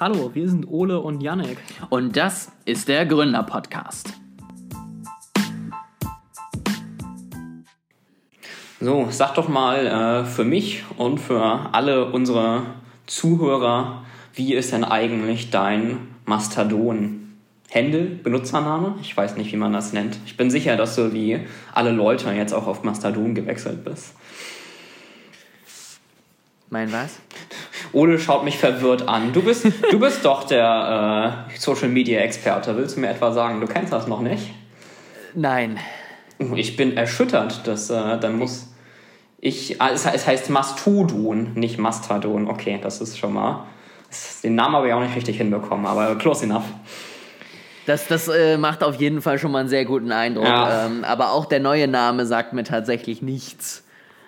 Hallo, wir sind Ole und Yannick. Und das ist der Gründer-Podcast. So, sag doch mal äh, für mich und für alle unsere Zuhörer, wie ist denn eigentlich dein Mastodon? Handle, Benutzername? Ich weiß nicht, wie man das nennt. Ich bin sicher, dass du wie alle Leute jetzt auch auf Mastodon gewechselt bist. Mein was? Ole schaut mich verwirrt an. Du bist, du bist doch der äh, Social Media Experte. Willst du mir etwa sagen, du kennst das noch nicht? Nein. Ich bin erschüttert, dass äh, dann muss ich. Ah, es, es heißt Mastodon, nicht Mastodon. Okay, das ist schon mal. Den Namen habe ich auch nicht richtig hinbekommen, aber close enough. Das, das äh, macht auf jeden Fall schon mal einen sehr guten Eindruck. Ja. Ähm, aber auch der neue Name sagt mir tatsächlich nichts.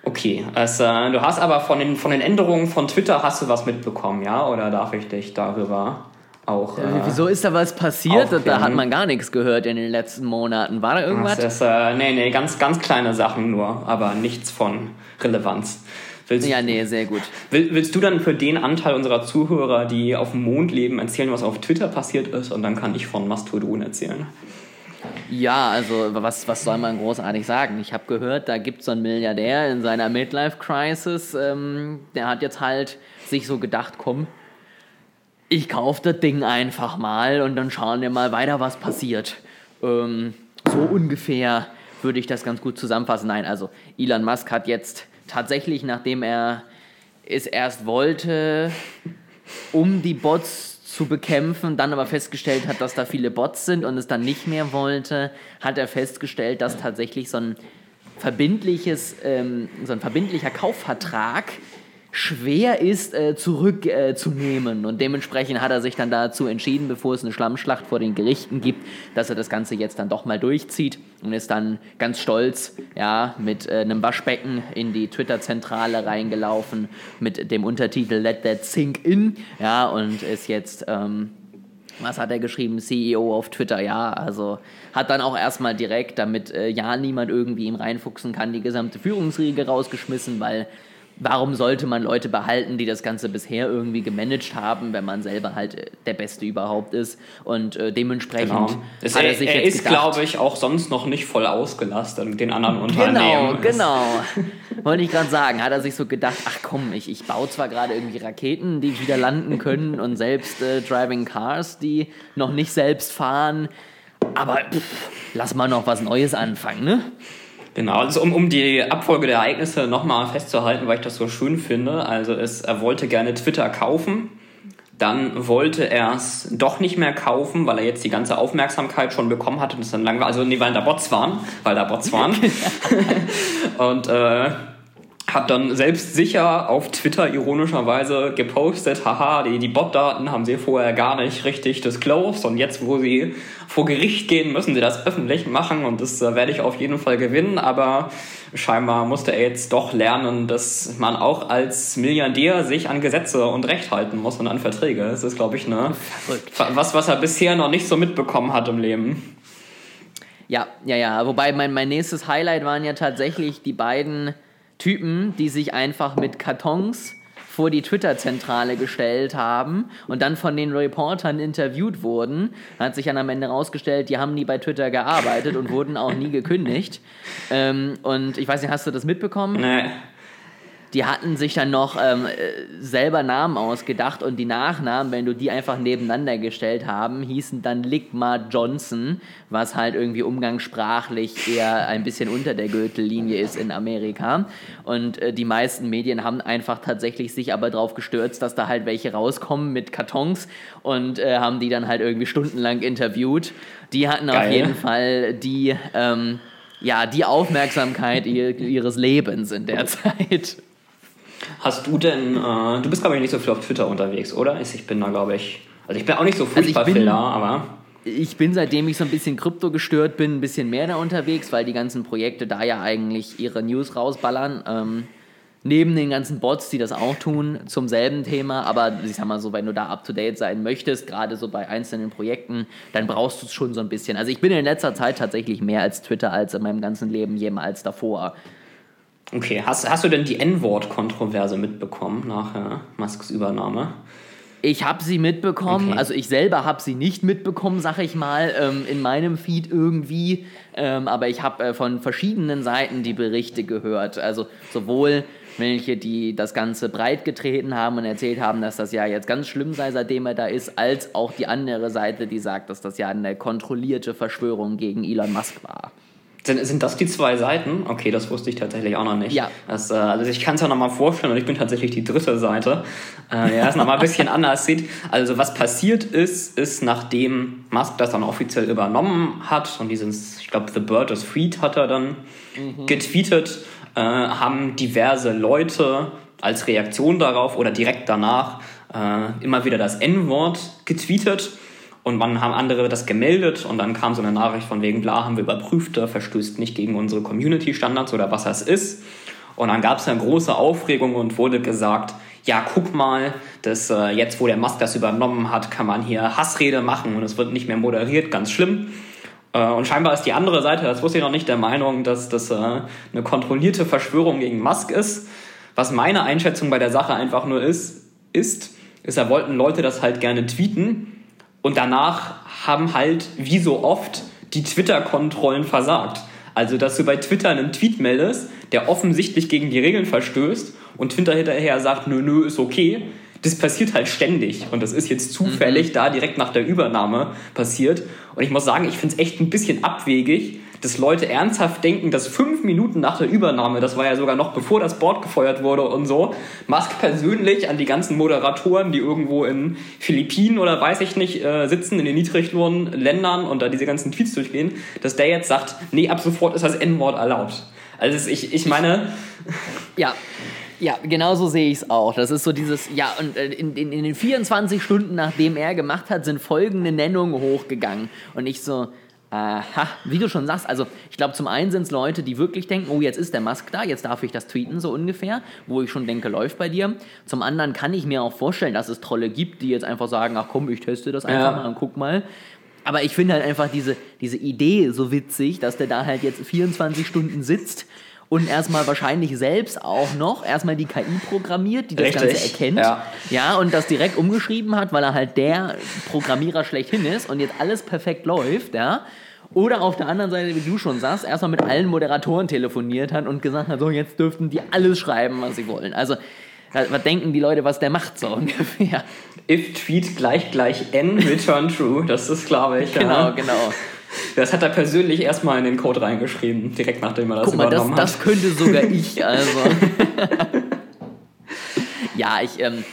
Okay, also, du hast aber von den, von den Änderungen von Twitter hast du was mitbekommen, ja? Oder darf ich dich darüber auch. Äh, Wieso ist da was passiert? Da aufklären. hat man gar nichts gehört in den letzten Monaten. War da irgendwas? Das ist, äh, nee, nee, ganz, ganz kleine Sachen nur, aber nichts von Relevanz. Willst, Ja, nee, sehr gut. will, willst du dann für den Anteil unserer Zuhörer, die auf dem Mond leben, erzählen, was auf Twitter passiert ist? Und dann kann ich von Mastodon erzählen. Ja, also was, was soll man großartig sagen? Ich habe gehört, da gibt es so einen Milliardär in seiner Midlife-Crisis, ähm, der hat jetzt halt sich so gedacht, komm, ich kaufe das Ding einfach mal und dann schauen wir mal weiter, was passiert. Ähm, so ungefähr würde ich das ganz gut zusammenfassen. Nein, also Elon Musk hat jetzt tatsächlich, nachdem er es erst wollte, um die Bots zu bekämpfen, dann aber festgestellt hat, dass da viele Bots sind und es dann nicht mehr wollte, hat er festgestellt, dass tatsächlich so ein verbindliches, ähm, so ein verbindlicher Kaufvertrag schwer ist äh, zurückzunehmen. Äh, und dementsprechend hat er sich dann dazu entschieden, bevor es eine Schlammschlacht vor den Gerichten gibt, dass er das Ganze jetzt dann doch mal durchzieht und ist dann ganz stolz ja, mit äh, einem Waschbecken in die Twitter-Zentrale reingelaufen mit dem Untertitel Let That Sink In ja, und ist jetzt... Ähm, was hat er geschrieben? CEO auf Twitter, ja. Also hat dann auch erstmal direkt, damit äh, ja niemand irgendwie ihm reinfuchsen kann, die gesamte Führungsriege rausgeschmissen, weil warum sollte man Leute behalten, die das Ganze bisher irgendwie gemanagt haben, wenn man selber halt äh, der Beste überhaupt ist. Und äh, dementsprechend Genau. Hat er er sich er jetzt ist, glaube ich, auch sonst noch nicht voll ausgelastet mit den anderen Genau, Unternehmen. genau. Wollte ich gerade sagen, hat er sich so gedacht, ach komm, ich, ich baue zwar gerade irgendwie Raketen, die wieder landen können und selbst äh, Driving Cars, die noch nicht selbst fahren, aber pff, lass mal noch was Neues anfangen, ne? Genau, also um, um die Abfolge der Ereignisse nochmal festzuhalten, weil ich das so schön finde. Also es, er wollte gerne Twitter kaufen, dann wollte er es doch nicht mehr kaufen, weil er jetzt die ganze Aufmerksamkeit schon bekommen hatte und es dann lang war. Also nee, weil da Bots waren, weil da Bots waren. und äh, hat dann selbst sicher auf Twitter ironischerweise gepostet, haha, die, die Bot-Daten haben sie vorher gar nicht richtig disclosed und jetzt, wo sie vor Gericht gehen, müssen sie das öffentlich machen und das äh, werde ich auf jeden Fall gewinnen, aber scheinbar musste er jetzt doch lernen, dass man auch als Milliardär sich an Gesetze und Recht halten muss und an Verträge. Das ist, glaube ich, ne, was, was er bisher noch nicht so mitbekommen hat im Leben. Ja, ja, ja. Wobei mein, mein nächstes Highlight waren ja tatsächlich die beiden Typen, die sich einfach mit Kartons vor die Twitter-Zentrale gestellt haben und dann von den Reportern interviewt wurden. Hat sich dann am Ende rausgestellt, die haben nie bei Twitter gearbeitet und wurden auch nie gekündigt. Ähm, und ich weiß nicht, hast du das mitbekommen? Nee. Die hatten sich dann noch ähm, äh, selber Namen ausgedacht und die Nachnamen, wenn du die einfach nebeneinander gestellt haben, hießen dann Ligma Johnson, was halt irgendwie umgangssprachlich eher ein bisschen unter der Gürtellinie ist in Amerika. Und äh, die meisten Medien haben einfach tatsächlich sich aber drauf gestürzt, dass da halt welche rauskommen mit Kartons und äh, haben die dann halt irgendwie stundenlang interviewt. Die hatten auf Geil. jeden Fall die, ähm, ja, die Aufmerksamkeit ihr, ihres Lebens in der Zeit. Hast du denn, äh, du bist glaube ich nicht so viel auf Twitter unterwegs, oder? Ich bin da glaube ich, also ich bin auch nicht so furchtbar bin- viel da, aber Ich bin, seitdem ich so ein bisschen Krypto gestört bin, ein bisschen mehr da unterwegs, weil die ganzen Projekte da ja eigentlich ihre News rausballern. Ähm, neben den ganzen Bots, die das auch tun, zum selben Thema. Aber ich sag mal so, wenn du da up to date sein möchtest, gerade so bei einzelnen Projekten, dann brauchst du es schon so ein bisschen. Also ich bin in letzter Zeit tatsächlich mehr als Twitter als in meinem ganzen Leben jemals davor. Okay. Hast, hast du denn die N-Wort-Kontroverse mitbekommen nach äh, Musks Übernahme? Ich habe sie mitbekommen, Okay. also ich selber habe sie nicht mitbekommen, sag ich mal, ähm, in meinem Feed irgendwie. Ähm, aber ich habe äh, von verschiedenen Seiten die Berichte gehört. Also sowohl welche, die das Ganze breit getreten haben und erzählt haben, dass das ja jetzt ganz schlimm sei, seitdem er da ist, als auch die andere Seite, die sagt, dass das ja eine kontrollierte Verschwörung gegen Elon Musk war. Sind, sind das die zwei Seiten? Okay, das wusste ich tatsächlich auch noch nicht. Ja. Das, äh, also ich kann es ja nochmal vorstellen und ich bin tatsächlich die dritte Seite, äh, ja, es nochmal ein bisschen anders sieht. Also was passiert ist, ist nachdem Musk das dann offiziell übernommen hat und dieses, ich glaube, The Bird is Freed hat er dann getweetet, äh, haben diverse Leute als Reaktion darauf oder direkt danach äh, immer wieder das N-Wort getweetet. Und dann haben andere das gemeldet und dann kam so eine Nachricht von wegen, bla, haben wir überprüft, der verstößt nicht gegen unsere Community-Standards oder was das ist. Und dann gab es eine große Aufregung und wurde gesagt, ja, guck mal, dass äh, jetzt, wo der Musk das übernommen hat, kann man hier Hassrede machen und es wird nicht mehr moderiert, ganz schlimm. Äh, und scheinbar ist die andere Seite, das wusste ich noch nicht, der Meinung, dass das äh, eine kontrollierte Verschwörung gegen Musk ist. Was meine Einschätzung bei der Sache einfach nur ist, ist, ist, da wollten Leute das halt gerne tweeten und danach haben halt, wie so oft, die Twitter-Kontrollen versagt. Also, dass du bei Twitter einen Tweet meldest, der offensichtlich gegen die Regeln verstößt und Twitter hinterher sagt, nö, nö, ist okay. Das passiert halt ständig und das ist jetzt zufällig da direkt nach der Übernahme passiert. Und ich muss sagen, ich finde es echt ein bisschen abwegig, dass Leute ernsthaft denken, dass fünf Minuten nach der Übernahme, das war ja sogar noch bevor das Board gefeuert wurde und so, Musk persönlich an die ganzen Moderatoren, die irgendwo in Philippinen oder weiß ich nicht äh, sitzen, in den Niedriglohnländern und da diese ganzen Tweets durchgehen, dass der jetzt sagt, nee, ab sofort ist das N-Wort erlaubt. Also ich, ich meine, Ja, ja, genau so sehe ich es auch. Das ist so dieses, ja, und äh, in, in, in den 24 Stunden, nachdem er gemacht hat, sind folgende Nennungen hochgegangen. Und ich so, aha, wie du schon sagst, also ich glaube, zum einen sind es Leute, die wirklich denken, oh, jetzt ist der Musk da, jetzt darf ich das tweeten, so ungefähr, wo ich schon denke, läuft bei dir. Zum anderen kann ich mir auch vorstellen, dass es Trolle gibt, die jetzt einfach sagen, ach komm, ich teste das einfach Ja. mal und guck mal. Aber ich finde halt einfach diese, diese Idee so witzig, dass der da halt jetzt 24 Stunden sitzt und erstmal wahrscheinlich selbst auch noch erstmal die KI programmiert, die das Richtig, Ganze erkennt. ja. ja, und das direkt umgeschrieben hat, weil er halt der Programmierer schlechthin ist und jetzt alles perfekt läuft, ja. Oder auf der anderen Seite, wie du schon sagst, erstmal mit allen Moderatoren telefoniert hat und gesagt hat, so jetzt dürften die alles schreiben, was sie wollen. Also, was denken die Leute, was der macht, so ungefähr. if tweet gleich gleich n return true, das ist glaube ich. Genau, ja. genau. Das hat er persönlich erstmal in den Code reingeschrieben, direkt nachdem er das Guck mal, das, übernommen das hat. könnte sogar ich, also. ja, ich, ähm,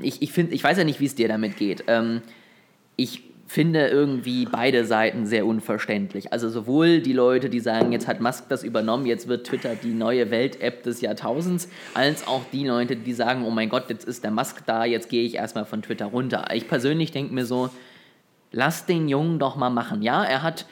ich, ich finde, ich weiß ja nicht, wie es dir damit geht. Ähm, ich finde irgendwie beide Seiten sehr unverständlich. Also sowohl die Leute, die sagen, jetzt hat Musk das übernommen, jetzt wird Twitter die neue Welt-App des Jahrtausends, als auch die Leute, die sagen, oh mein Gott, jetzt ist der Musk da, jetzt gehe ich erstmal von Twitter runter. Ich persönlich denke mir so, lass den Jungen doch mal machen. Ja, er hat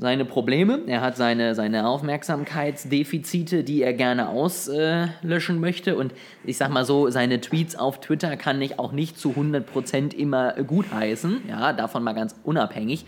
seine Probleme, er hat seine, seine Aufmerksamkeitsdefizite, die er gerne auslöschen möchte. Und ich sag mal so, seine Tweets auf Twitter kann ich auch nicht zu 100% immer gutheißen. Ja, davon mal ganz unabhängig.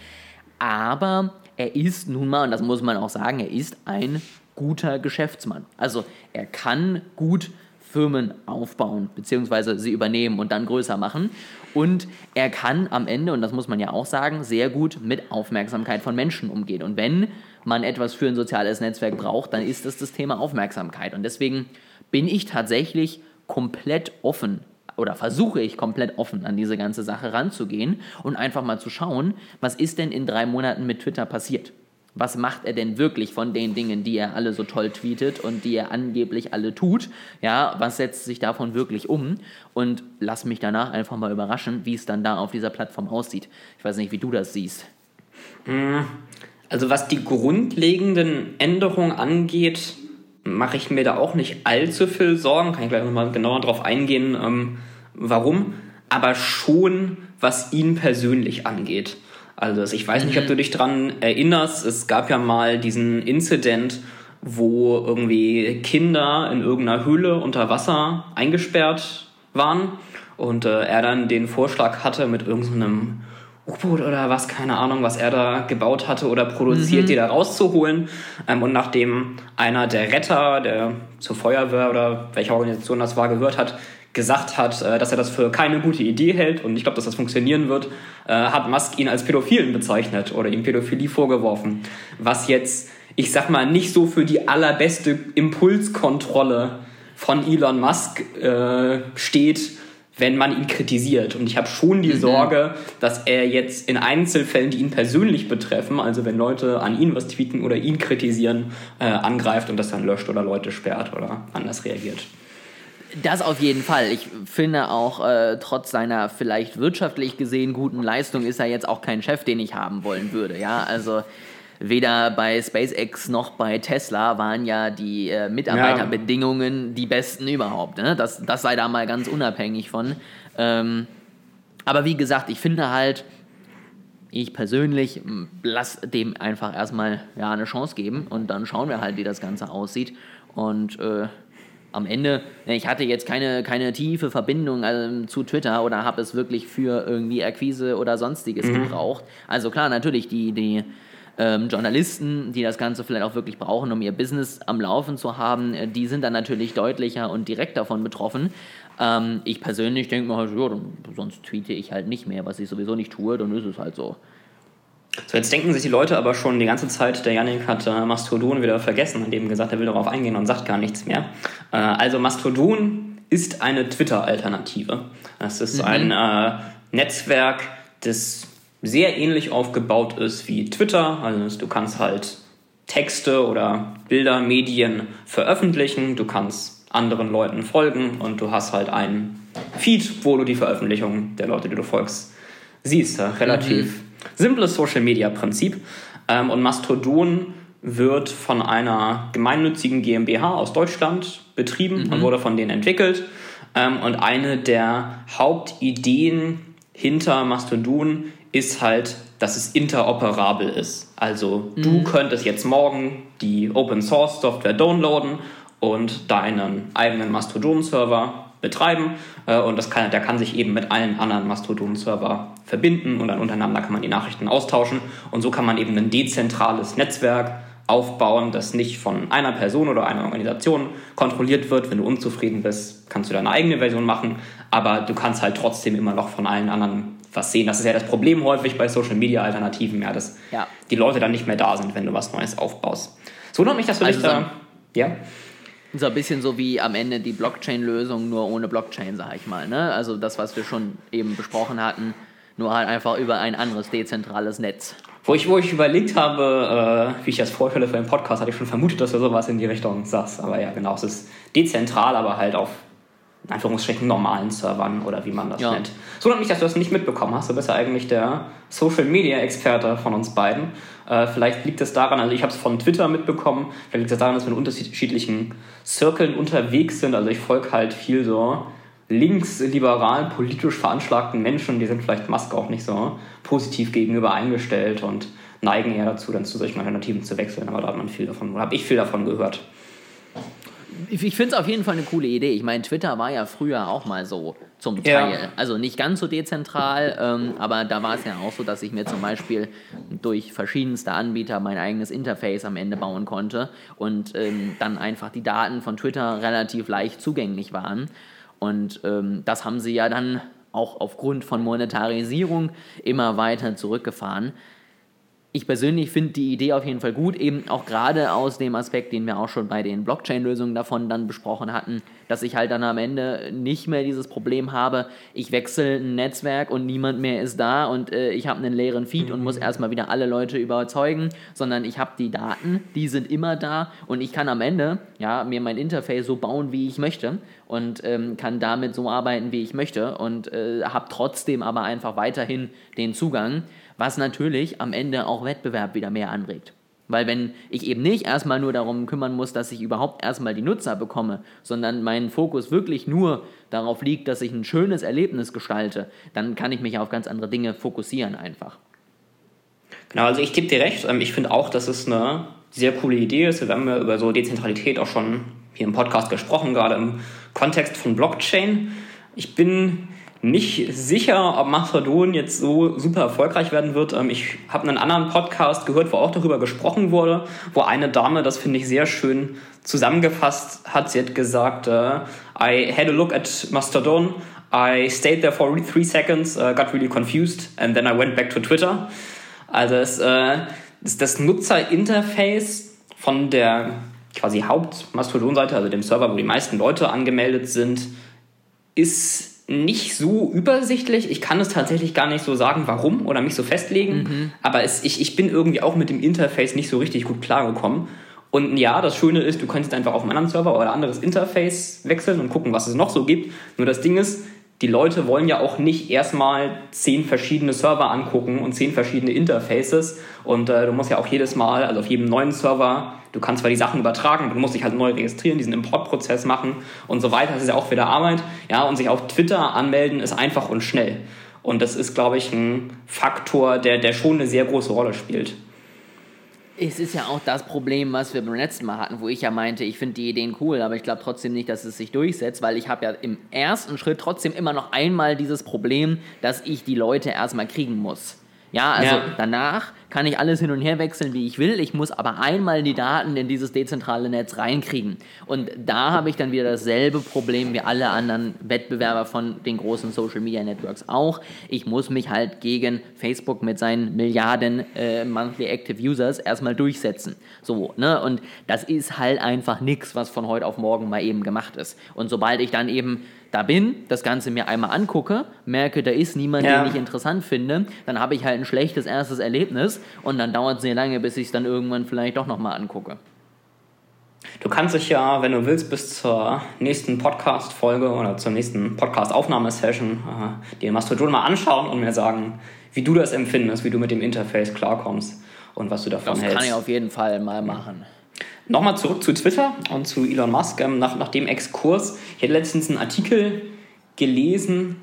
Aber er ist nun mal, und das muss man auch sagen, er ist ein guter Geschäftsmann. Also er kann gut Firmen aufbauen, beziehungsweise sie übernehmen und dann größer machen. Und er kann am Ende, und das muss man ja auch sagen, sehr gut mit Aufmerksamkeit von Menschen umgehen. Und wenn man etwas für ein soziales Netzwerk braucht, dann ist das das Thema Aufmerksamkeit. Und deswegen bin ich tatsächlich komplett offen oder versuche ich komplett offen an diese ganze Sache ranzugehen und einfach mal zu schauen, was ist denn in drei Monaten mit Twitter passiert? Was macht er denn wirklich von den Dingen, die er alle so toll tweetet und die er angeblich alle tut? Ja, was setzt sich davon wirklich um? Und lass mich danach einfach mal überraschen, wie es dann da auf dieser Plattform aussieht. Ich weiß nicht, wie du das siehst. Also was die grundlegenden Änderungen angeht, mache ich mir da auch nicht allzu viel Sorgen. Kann ich gleich nochmal genauer drauf eingehen, ähm, warum. Aber schon, was ihn persönlich angeht. Also ich weiß nicht, ob du dich dran erinnerst. Es gab ja mal diesen Incident, wo irgendwie Kinder in irgendeiner Höhle unter Wasser eingesperrt waren und äh, er dann den Vorschlag hatte mit irgendeinem U-Boot oder was, keine Ahnung, was er da gebaut hatte oder produziert, die da rauszuholen. Ähm, und nachdem einer der Retter, der zur Feuerwehr oder welche Organisation das war, gehört hat, gesagt hat, äh, dass er das für keine gute Idee hält und ich glaube, dass das funktionieren wird, äh, hat Musk ihn als Pädophilen bezeichnet oder ihm Pädophilie vorgeworfen. Was jetzt, ich sag mal, nicht so für die allerbeste Impulskontrolle von Elon Musk äh, steht, wenn man ihn kritisiert. Und ich habe schon die mhm. Sorge, dass er jetzt in Einzelfällen, die ihn persönlich betreffen, also wenn Leute an ihn was tweeten oder ihn kritisieren, äh, angreift und das dann löscht oder Leute sperrt oder anders reagiert. Das auf jeden Fall. Ich finde auch, äh, trotz seiner vielleicht wirtschaftlich gesehen guten Leistung ist er jetzt auch kein Chef, den ich haben wollen würde. Ja, also weder bei SpaceX noch bei Tesla waren ja die äh, Mitarbeiterbedingungen ja. die besten überhaupt. Ne? Das, das sei da mal ganz unabhängig von. Ähm, aber wie gesagt, ich finde halt, ich persönlich lass dem einfach erstmal ja, eine Chance geben und dann schauen wir halt, wie das Ganze aussieht. Und äh, am Ende, ne, ich hatte jetzt keine, keine tiefe Verbindung also, zu Twitter oder habe es wirklich für irgendwie Akquise oder sonstiges mhm. gebraucht. Also klar, natürlich, die, die ähm, Journalisten, die das Ganze vielleicht auch wirklich brauchen, um ihr Business am Laufen zu haben, äh, die sind dann natürlich deutlicher und direkt davon betroffen. Ähm, ich persönlich denke mir halt, ja, sonst tweete ich halt nicht mehr, was ich sowieso nicht tue, dann ist es halt so. So, jetzt denken sich die Leute aber schon die ganze Zeit, der Yannick hat äh, Mastodon wieder vergessen und eben gesagt, er will darauf eingehen und sagt gar nichts mehr. Äh, also Mastodon ist eine Twitter-Alternative. Das ist mhm. ein äh, Netzwerk, das sehr ähnlich aufgebaut ist wie Twitter. Also du kannst halt Texte oder Bilder, Medien veröffentlichen, du kannst anderen Leuten folgen und du hast halt einen Feed, wo du die Veröffentlichung der Leute, die du folgst, siehst. Ja, relativ mhm. Simples Social-Media-Prinzip. Ähm, und Mastodon wird von einer gemeinnützigen GmbH aus Deutschland betrieben mhm. und wurde von denen entwickelt. Ähm, und eine der Hauptideen hinter Mastodon ist halt, dass es interoperabel ist. Also mhm. du könntest jetzt morgen die Open Source Software downloaden und deinen eigenen Mastodon-Server betreiben äh, und das kann, der kann sich eben mit allen anderen Mastodon-Server verbinden und dann untereinander kann man die Nachrichten austauschen und so kann man eben ein dezentrales Netzwerk aufbauen, das nicht von einer Person oder einer Organisation kontrolliert wird. Wenn du unzufrieden bist, kannst du deine eigene Version machen, aber du kannst halt trotzdem immer noch von allen anderen was sehen. Das ist ja das Problem häufig bei Social Media Alternativen, ja, dass ja. die Leute dann nicht mehr da sind, wenn du was Neues aufbaust. So wundert mich das vielleicht. Also so, ja. So ein bisschen so wie am Ende die Blockchain-Lösung, nur ohne Blockchain, sag ich mal. Ne? Also das, was wir schon eben besprochen hatten, nur halt einfach über ein anderes dezentrales Netz. Wo ich, wo ich überlegt habe, äh, wie ich das vorstelle für den Podcast, hatte ich schon vermutet, dass du sowas in die Richtung sagst. Aber ja, genau, es ist dezentral, aber halt auf in Anführungsstrichen normalen Servern oder wie man das ja. nennt. So mich, dass du das nicht mitbekommen hast. Du bist ja eigentlich der Social Media Experte von uns beiden. Äh, vielleicht liegt es daran, also ich habe es von Twitter mitbekommen, vielleicht liegt es daran, dass wir in unterschiedlichen Circles unterwegs sind. Also ich folge halt viel so linksliberal, politisch veranschlagten Menschen, die sind vielleicht Musk auch nicht so positiv gegenüber eingestellt und neigen eher dazu, dann zu solchen Alternativen zu wechseln. Aber da hat man viel davon, habe ich viel davon gehört ich, ich finde es auf jeden Fall eine coole Idee. Ich meine, Twitter war ja früher auch mal so zum Teil. Ja. Also nicht ganz so dezentral, ähm, aber da war es ja auch so, dass ich mir zum Beispiel durch verschiedenste Anbieter mein eigenes Interface am Ende bauen konnte und ähm, dann einfach die Daten von Twitter relativ leicht zugänglich waren. Und ähm, das haben sie ja dann auch aufgrund von Monetarisierung immer weiter zurückgefahren ich persönlich finde die Idee auf jeden Fall gut, eben auch gerade aus dem Aspekt, den wir auch schon bei den Blockchain-Lösungen davon dann besprochen hatten, dass ich halt dann am Ende nicht mehr dieses Problem habe, ich wechsle ein Netzwerk und niemand mehr ist da und äh, ich habe einen leeren Feed mhm. und muss mhm. erstmal wieder alle Leute überzeugen, sondern ich habe die Daten, die sind immer da und ich kann am Ende ja, mir mein Interface so bauen, wie ich möchte und ähm, kann damit so arbeiten, wie ich möchte und äh, habe trotzdem aber einfach weiterhin den Zugang was natürlich am Ende auch Wettbewerb wieder mehr anregt. Weil wenn ich eben nicht erstmal nur darum kümmern muss, dass ich überhaupt erstmal die Nutzer bekomme, sondern mein Fokus wirklich nur darauf liegt, dass ich ein schönes Erlebnis gestalte, dann kann ich mich auf ganz andere Dinge fokussieren einfach. Genau, also ich gebe dir recht. Ähm, ich finde auch, dass es eine sehr coole Idee ist. Wir haben ja über so Dezentralität auch schon hier im Podcast gesprochen, gerade im Kontext von Blockchain. Ich bin nicht sicher, ob Mastodon jetzt so super erfolgreich werden wird. Ähm, ich habe einen anderen Podcast gehört, wo auch darüber gesprochen wurde, wo eine Dame, das finde ich sehr schön zusammengefasst hat. Sie hat gesagt, uh, I had a look at Mastodon. I stayed there for three seconds, uh, got really confused, and then I went back to Twitter. Also es äh, ist das Nutzerinterface von der quasi Haupt-Mastodon-Seite, also dem Server, wo die meisten Leute angemeldet sind, ist nicht so übersichtlich. Ich kann es tatsächlich gar nicht so sagen, warum oder mich so festlegen. Mhm. Aber es, ich, ich bin irgendwie auch mit dem Interface nicht so richtig gut klargekommen. Und ja, das Schöne ist, du kannst einfach auf einen anderen Server oder anderes Interface wechseln und gucken, was es noch so gibt. Nur das Ding ist, die Leute wollen ja auch nicht erstmal zehn verschiedene Server angucken und zehn verschiedene Interfaces. Und äh, du musst ja auch jedes Mal, also auf jedem neuen Server, du kannst zwar die Sachen übertragen, du musst dich halt neu registrieren, diesen Importprozess machen und so weiter. Das ist ja auch wieder Arbeit. Ja, und sich auf Twitter anmelden ist einfach und schnell. Und das ist, glaube ich, ein Faktor, der, der schon eine sehr große Rolle spielt. Es ist ja auch das Problem, was wir beim letzten Mal hatten, wo ich ja meinte, ich finde die Ideen cool, aber ich glaube trotzdem nicht, dass es sich durchsetzt, weil ich habe ja im ersten Schritt trotzdem immer noch einmal dieses Problem, dass ich die Leute erstmal kriegen muss. Ja, also ja. danach kann ich alles hin und her wechseln, wie ich will. Ich muss aber einmal die Daten in dieses dezentrale Netz reinkriegen. Und da habe ich dann wieder dasselbe Problem wie alle anderen Wettbewerber von den großen Social Media Networks auch. Ich muss mich halt gegen Facebook mit seinen Milliarden äh, Monthly Active Users erstmal durchsetzen. So, ne? Und das ist halt einfach nichts, was von heute auf morgen mal eben gemacht ist. Und sobald ich dann eben da bin, das Ganze mir einmal angucke, merke, da ist niemand, ja. den ich interessant finde, dann habe ich halt ein schlechtes erstes Erlebnis und dann dauert es sehr lange, bis ich es dann irgendwann vielleicht doch nochmal angucke. Du kannst dich ja, wenn du willst, bis zur nächsten Podcast-Folge oder zur nächsten Podcast-Aufnahmesession äh, dir Mastodon mal anschauen und mir sagen, wie du das empfindest, wie du mit dem Interface klarkommst und was du davon das hältst. Das kann ich auf jeden Fall mal machen. Nochmal zurück zu Twitter und zu Elon Musk. Ähm, nach, nach dem Exkurs, ich hätte letztens einen Artikel gelesen,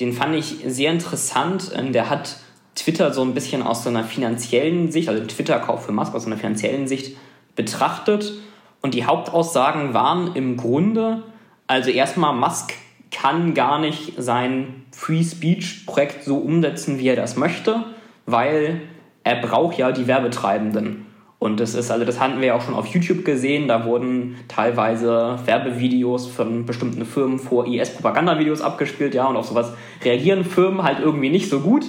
den fand ich sehr interessant. Ähm, der hat Twitter so ein bisschen aus so einer finanziellen Sicht, also den Twitter-Kauf für Musk aus einer finanziellen Sicht betrachtet. Und die Hauptaussagen waren im Grunde, also erstmal, Musk kann gar nicht sein Free Speech-Projekt so umsetzen, wie er das möchte, weil er braucht ja die Werbetreibenden. Und das ist, also das hatten wir ja auch schon auf YouTube gesehen, da wurden teilweise Werbevideos von bestimmten Firmen vor IS-Propagandavideos abgespielt, ja, und auf sowas reagieren Firmen halt irgendwie nicht so gut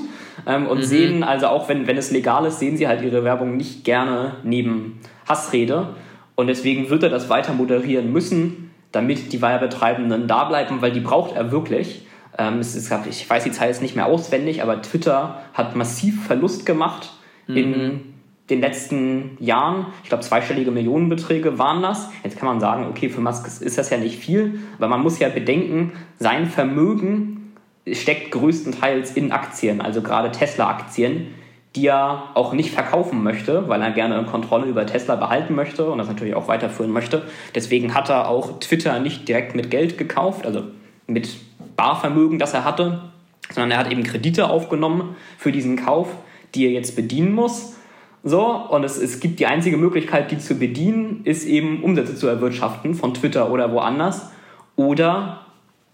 ähm, und mhm. sehen, also auch wenn, wenn es legal ist, sehen sie halt ihre Werbung nicht gerne neben Hassrede. Und deswegen wird er das weiter moderieren müssen, damit die Werbetreibenden da bleiben, weil die braucht er wirklich. Ähm, es ist, ich weiß die Zahl jetzt nicht mehr auswendig, aber Twitter hat massiv Verlust gemacht mhm. in den letzten Jahren, ich glaube zweistellige Millionenbeträge waren das. Jetzt kann man sagen, okay, für Musk ist das ja nicht viel, aber man muss ja bedenken, sein Vermögen steckt größtenteils in Aktien, also gerade Tesla-Aktien, die er auch nicht verkaufen möchte, weil er gerne Kontrolle über Tesla behalten möchte und das natürlich auch weiterführen möchte. Deswegen hat er auch Twitter nicht direkt mit Geld gekauft, also mit Barvermögen, das er hatte, sondern er hat eben Kredite aufgenommen für diesen Kauf, die er jetzt bedienen muss so, und es, es gibt die einzige Möglichkeit, die zu bedienen, ist eben Umsätze zu erwirtschaften von Twitter oder woanders oder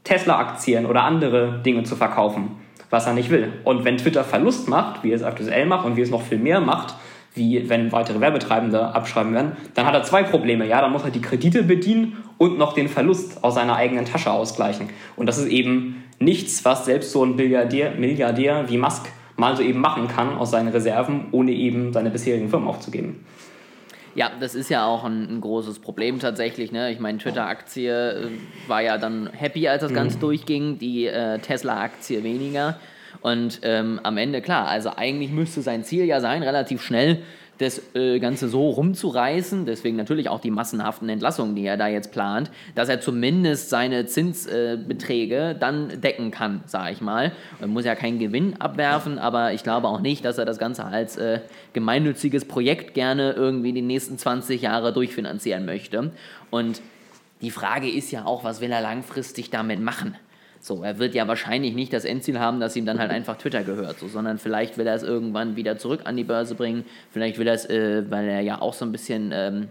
Tesla-Aktien oder andere Dinge zu verkaufen, was er nicht will. Und wenn Twitter Verlust macht, wie es aktuell macht und wie es noch viel mehr macht, wie wenn weitere Werbetreibende abschreiben werden, dann hat er zwei Probleme. Ja, dann muss er die Kredite bedienen und noch den Verlust aus seiner eigenen Tasche ausgleichen. Und das ist eben nichts, was selbst so ein Milliardär, Milliardär wie Musk mal so eben machen kann aus seinen Reserven, ohne eben seine bisherigen Firmen aufzugeben. Ja, das ist ja auch ein, ein großes Problem tatsächlich. Ne? Ich meine, Twitter-Aktie äh, war ja dann happy, als das mhm. Ganze durchging, die äh, Tesla-Aktie weniger. Und ähm, am Ende, klar, also eigentlich müsste sein Ziel ja sein, relativ schnell das äh, Ganze so rumzureißen, deswegen natürlich auch die massenhaften Entlassungen, die er da jetzt plant, dass er zumindest seine Zinsbeträge äh, dann decken kann, sage ich mal. Er muss ja keinen Gewinn abwerfen, aber ich glaube auch nicht, dass er das Ganze als äh, gemeinnütziges Projekt gerne irgendwie die nächsten 20 Jahre durchfinanzieren möchte. Und die Frage ist ja auch, was will er langfristig damit machen? So, er wird ja wahrscheinlich nicht das Endziel haben, dass ihm dann halt einfach Twitter gehört, so, sondern vielleicht will er es irgendwann wieder zurück an die Börse bringen. Vielleicht will er es, äh, weil er ja auch so ein bisschen ähm,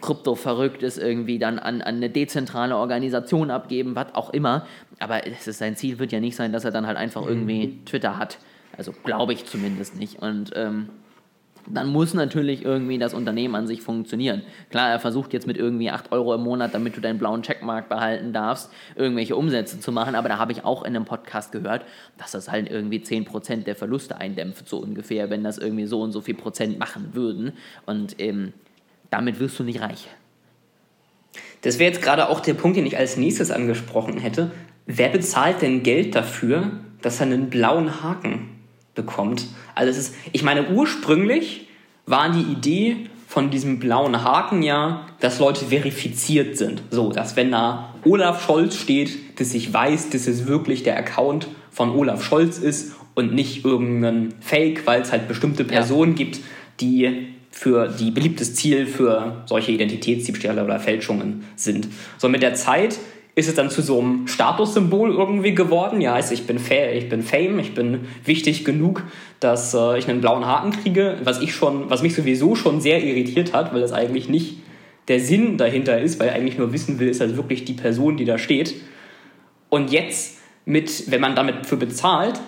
krypto-verrückt ist, irgendwie dann an, an eine dezentrale Organisation abgeben, was auch immer. Aber es ist, sein Ziel wird ja nicht sein, dass er dann halt einfach irgendwie Twitter hat. Also glaube ich zumindest nicht. Und ähm, dann muss natürlich irgendwie das Unternehmen an sich funktionieren. Klar, er versucht jetzt mit irgendwie 8 Euro im Monat, damit du deinen blauen Checkmark behalten darfst, irgendwelche Umsätze zu machen, aber da habe ich auch in einem Podcast gehört, dass das halt irgendwie 10% der Verluste eindämpft, so ungefähr, wenn das irgendwie so und so viel Prozent machen würden. Und ähm, damit wirst du nicht reich. Das wäre jetzt gerade auch der Punkt, den ich als nächstes angesprochen hätte. Wer bezahlt denn Geld dafür, dass er einen blauen Haken bekommt. Also es ist, ich meine, ursprünglich war die Idee von diesem blauen Haken ja, dass Leute verifiziert sind. So, dass wenn da Olaf Scholz steht, dass ich weiß, dass es wirklich der Account von Olaf Scholz ist und nicht irgendein Fake, weil es halt bestimmte Personen ja. gibt, die für die beliebtes Ziel für solche Identitätsdiebstähle oder Fälschungen sind. So mit der Zeit ist es dann zu so einem Statussymbol irgendwie geworden. Ja, heißt, ich bin, Fa ich bin Fame, ich bin wichtig genug, dass äh, ich einen blauen Haken kriege, was ich schon, was mich sowieso schon sehr irritiert hat, weil das eigentlich nicht der Sinn dahinter ist, weil ich eigentlich nur wissen will, ist das wirklich die Person, die da steht. Und jetzt mit, wenn man damit für bezahlt,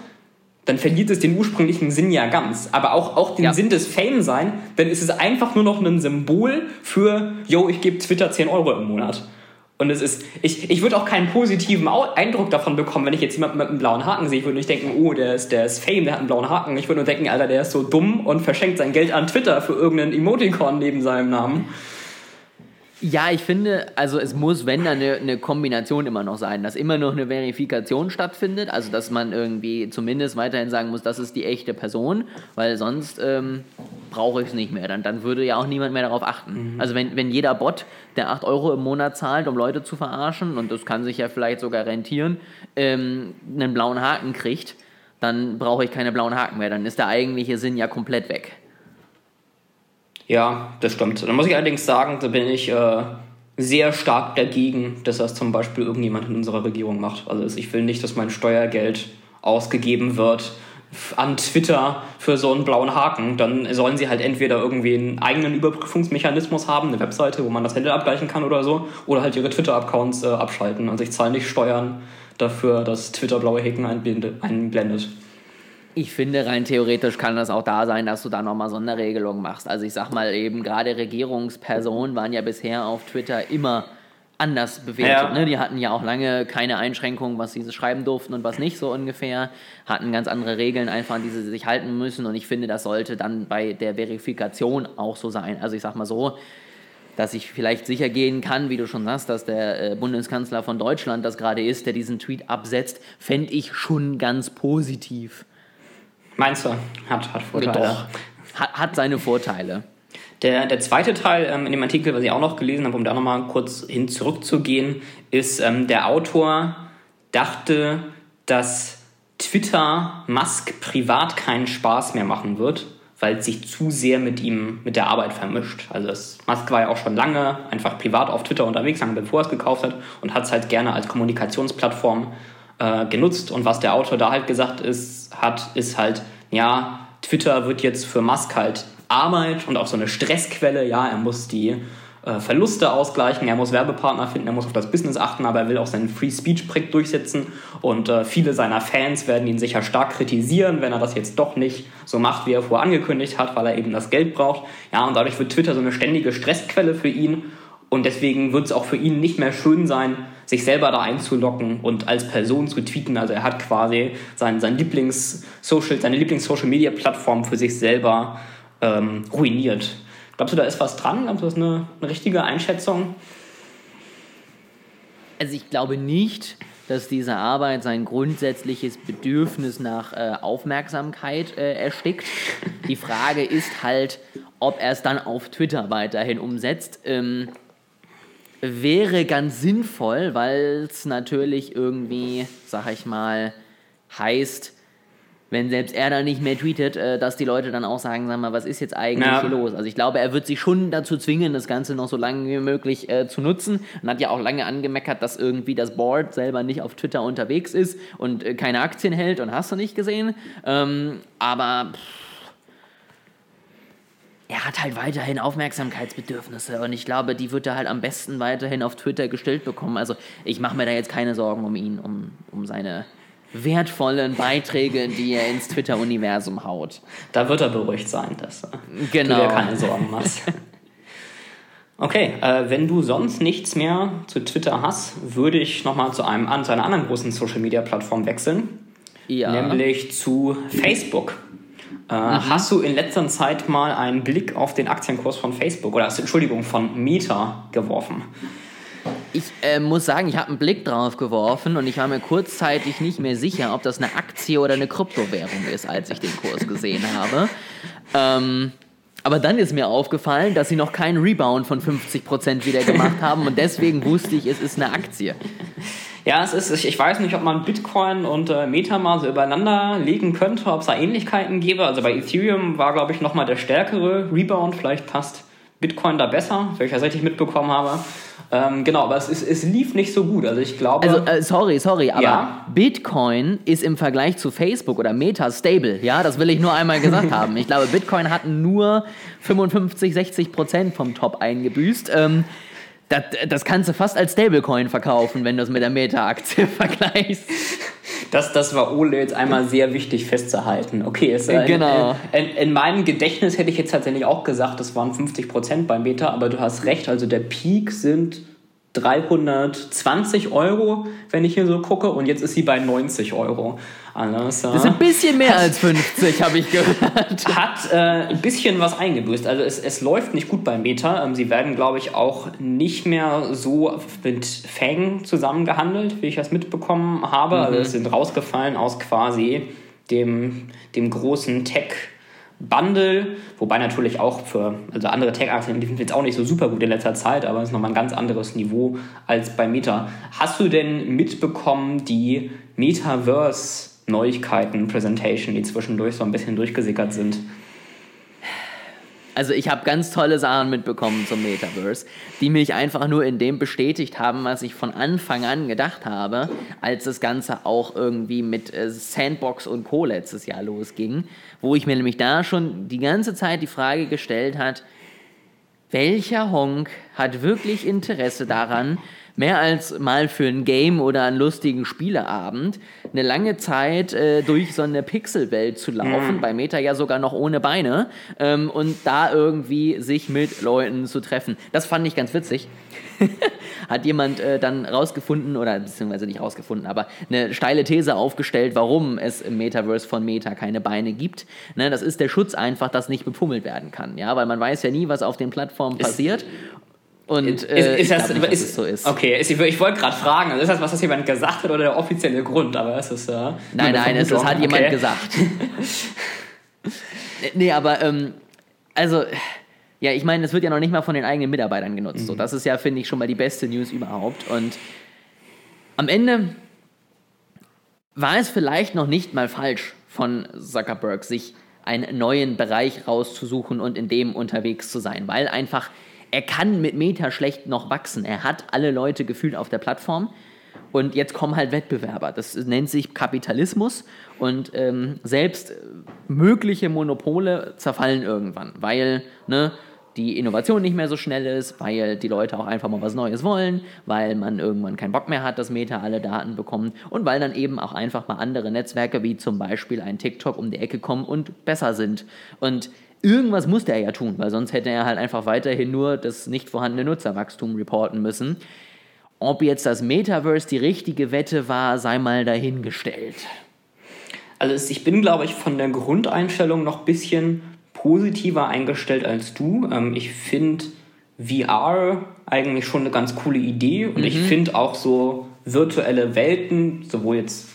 dann verliert es den ursprünglichen Sinn ja ganz. Aber auch, auch den ja. Sinn des Fame sein, dann ist es einfach nur noch ein Symbol für, yo, ich gebe Twitter 10 Euro im Monat. Und es ist, ich, ich würde auch keinen positiven Eindruck davon bekommen, wenn ich jetzt jemanden mit einem blauen Haken sehe. Ich würde nicht denken, oh, der ist, der ist Fame, der hat einen blauen Haken. Ich würde nur denken, Alter, der ist so dumm und verschenkt sein Geld an Twitter für irgendeinen Emoticon neben seinem Namen. Ja, ich finde, also es muss, wenn dann eine, eine, Kombination immer noch sein, dass immer noch eine Verifikation stattfindet, also dass man irgendwie zumindest weiterhin sagen muss, das ist die echte Person, weil sonst ähm, brauche ich es nicht mehr. Dann, dann würde ja auch niemand mehr darauf achten. Mhm. Also wenn, wenn jeder Bot, der 8 Euro im Monat zahlt, um Leute zu verarschen, und das kann sich ja vielleicht sogar rentieren, ähm, einen blauen Haken kriegt, dann brauche ich keine blauen Haken mehr. Dann ist der eigentliche Sinn ja komplett weg. Ja, das stimmt. Dann muss ich allerdings sagen, da bin ich äh, sehr stark dagegen, dass das zum Beispiel irgendjemand in unserer Regierung macht. Also ich will nicht, dass mein Steuergeld ausgegeben wird an Twitter für so einen blauen Haken. Dann sollen sie halt entweder irgendwie einen eigenen Überprüfungsmechanismus haben, eine Webseite, wo man das Handle abgleichen kann oder so, oder halt ihre Twitter-Accounts äh, abschalten. Also ich zahle nicht Steuern dafür, dass Twitter blaue Haken einblendet. Ich finde, rein theoretisch kann das auch da sein, dass du da nochmal Sonderregelungen machst. Also ich sag mal eben, gerade Regierungspersonen waren ja bisher auf Twitter immer anders bewertet. Ja. Ne? Die hatten ja auch lange keine Einschränkungen, was sie schreiben durften und was nicht, so ungefähr. Hatten ganz andere Regeln einfach, an die sie sich halten müssen. Und ich finde, das sollte dann bei der Verifikation auch so sein. Also ich sag mal so, dass ich vielleicht sicher gehen kann, wie du schon sagst, dass der äh, Bundeskanzler von Deutschland das gerade ist, der diesen Tweet absetzt, fände ich schon ganz positiv. Meinst du? Hat, hat Vorteile. Doch. Hat, hat seine Vorteile. Der, der zweite Teil ähm, in dem Artikel, was ich auch noch gelesen habe, um da nochmal kurz hin zurückzugehen, ist, ähm, der Autor dachte, dass Twitter Musk privat keinen Spaß mehr machen wird, weil es sich zu sehr mit ihm, mit der Arbeit vermischt. Also das, Musk war ja auch schon lange einfach privat auf Twitter unterwegs, lange bevor er es gekauft hat und hat es halt gerne als Kommunikationsplattform äh, genutzt. Und was der Autor da halt gesagt ist, hat, ist halt, ja, Twitter wird jetzt für Musk halt Arbeit und auch so eine Stressquelle. Ja, er muss die äh, Verluste ausgleichen, er muss Werbepartner finden, er muss auf das Business achten, aber er will auch seinen Free Speech Projekt durchsetzen und äh, viele seiner Fans werden ihn sicher stark kritisieren, wenn er das jetzt doch nicht so macht, wie er vorher angekündigt hat, weil er eben das Geld braucht. Ja, und dadurch wird Twitter so eine ständige Stressquelle für ihn und deswegen wird es auch für ihn nicht mehr schön sein, sich selber da einzulocken und als Person zu tweeten. Also er hat quasi sein, sein Lieblings-Social, seine Lieblings-Social-Media-Plattform für sich selber ähm, ruiniert. Glaubst du, da ist was dran? Glaubst du, das ist eine, eine richtige Einschätzung? Also ich glaube nicht, dass diese Arbeit sein grundsätzliches Bedürfnis nach äh, Aufmerksamkeit äh, erstickt. Die Frage ist halt, ob er es dann auf Twitter weiterhin umsetzt. Ähm, wäre ganz sinnvoll, weil es natürlich irgendwie, sag ich mal, heißt, wenn selbst er dann nicht mehr tweetet, äh, dass die Leute dann auch sagen, sag mal, was ist jetzt eigentlich ja. hier los? Also ich glaube, er wird sich schon dazu zwingen, das Ganze noch so lange wie möglich äh, zu nutzen und hat ja auch lange angemeckert, dass irgendwie das Board selber nicht auf Twitter unterwegs ist und äh, keine Aktien hält und hast du nicht gesehen. Ähm, aber pff, er hat halt weiterhin Aufmerksamkeitsbedürfnisse und ich glaube, die wird er halt am besten weiterhin auf Twitter gestellt bekommen. Also ich mache mir da jetzt keine Sorgen um ihn, um, um seine wertvollen Beiträge, die er ins Twitter-Universum haut. Da wird er beruhigt sein, dass genau. du dir keine Sorgen machst. Okay, äh, wenn du sonst nichts mehr zu Twitter hast, würde ich nochmal zu, einem, zu einer anderen großen Social-Media-Plattform wechseln. Ja. Nämlich zu Facebook. Äh, mhm. Hast du in letzter Zeit mal einen Blick auf den Aktienkurs von Facebook oder Entschuldigung von Meta geworfen? Ich äh, muss sagen, ich habe einen Blick drauf geworfen und ich war mir kurzzeitig nicht mehr sicher, ob das eine Aktie oder eine Kryptowährung ist, als ich den Kurs gesehen habe. Ähm, aber dann ist mir aufgefallen, dass sie noch keinen Rebound von 50% wieder gemacht haben und deswegen wusste ich, es ist eine Aktie. Ja, es ist, ich weiß nicht, ob man Bitcoin und äh, Meta mal so übereinander legen könnte, ob es da Ähnlichkeiten gäbe. Also bei Ethereum war, glaube ich, nochmal der stärkere Rebound. Vielleicht passt Bitcoin da besser, wenn ich das richtig mitbekommen habe. Ähm, genau, aber es, ist, es lief nicht so gut. Also ich glaube. Also äh, sorry, sorry, aber ja? Bitcoin ist im Vergleich zu Facebook oder Meta stable. Ja, das will ich nur einmal gesagt haben. Ich glaube, Bitcoin hat nur 55, 60 Prozent vom Top eingebüßt. Ähm, das, das kannst du fast als Stablecoin verkaufen, wenn du es mit der Meta-Aktie vergleichst. Das, das war Ole jetzt einmal sehr wichtig festzuhalten. Okay, es, genau. in, in, in, meinem Gedächtnis hätte ich jetzt tatsächlich auch gesagt, das waren 50 Prozent beim Meta, aber du hast recht, also der Peak sind 320 Euro, wenn ich hier so gucke, und jetzt ist sie bei 90 Euro. Alles, das ist ein bisschen mehr als 50, habe ich gehört. Hat äh, ein bisschen was eingebüßt. Also es, es läuft nicht gut beim Meta. Ähm, sie werden, glaube ich, auch nicht mehr so mit Fang zusammengehandelt, wie ich das mitbekommen habe. Mhm. Also es sind rausgefallen aus quasi dem, dem großen Tech- Bundle, wobei natürlich auch für also andere Tech-Aktien, die sind jetzt auch nicht so super gut in letzter Zeit, aber es ist nochmal ein ganz anderes Niveau als bei Meta. Hast du denn mitbekommen, die Metaverse-Neuigkeiten, Presentation, die zwischendurch so ein bisschen durchgesickert sind? Also ich habe ganz tolle Sachen mitbekommen zum Metaverse, die mich einfach nur in dem bestätigt haben, was ich von Anfang an gedacht habe, als das Ganze auch irgendwie mit äh, Sandbox und Co. letztes Jahr losging, wo ich mir nämlich da schon die ganze Zeit die Frage gestellt hat, welcher Honk hat wirklich Interesse daran, mehr als mal für ein Game oder einen lustigen Spieleabend eine lange Zeit äh, durch so eine Pixelwelt zu laufen, mhm. bei Meta ja sogar noch ohne Beine, ähm, und da irgendwie sich mit Leuten zu treffen. Das fand ich ganz witzig. Hat jemand äh, dann rausgefunden, oder beziehungsweise nicht rausgefunden, aber eine steile These aufgestellt, warum es im Metaverse von Meta keine Beine gibt. Ne, das ist der Schutz einfach, dass nicht bepummelt werden kann. Ja, weil man weiß ja nie, was auf den Plattformen passiert. Und äh, ist, ist das, nicht, ist, so ist. Okay, ist, ich wollte gerade fragen, ist das, was das jemand gesagt hat oder der offizielle Grund? Aber es ist. Äh, nein, nein, es, es hat okay. jemand gesagt. nee, aber ähm, also. Ja, ich meine, es wird ja noch nicht mal von den eigenen Mitarbeitern genutzt. Mhm. So, das ist ja, finde ich, schon mal die beste News überhaupt. Und am Ende war es vielleicht noch nicht mal falsch von Zuckerberg, sich einen neuen Bereich rauszusuchen und in dem unterwegs zu sein, weil einfach er kann mit Meta schlecht noch wachsen. Er hat alle Leute gefühlt auf der Plattform. Und jetzt kommen halt Wettbewerber. Das nennt sich Kapitalismus. Und ähm, selbst mögliche Monopole zerfallen irgendwann, weil ne, die Innovation nicht mehr so schnell ist, weil die Leute auch einfach mal was Neues wollen, weil man irgendwann keinen Bock mehr hat, dass Meta alle Daten bekommt und weil dann eben auch einfach mal andere Netzwerke wie zum Beispiel ein TikTok um die Ecke kommen und besser sind. Und irgendwas musste er ja tun, weil sonst hätte er halt einfach weiterhin nur das nicht vorhandene Nutzerwachstum reporten müssen. Ob jetzt das Metaverse die richtige Wette war, sei mal dahingestellt. Also ich bin, glaube ich, von der Grundeinstellung noch ein bisschen positiver eingestellt als du. Ähm, ich finde VR eigentlich schon eine ganz coole Idee und mhm. ich finde auch so virtuelle Welten, sowohl jetzt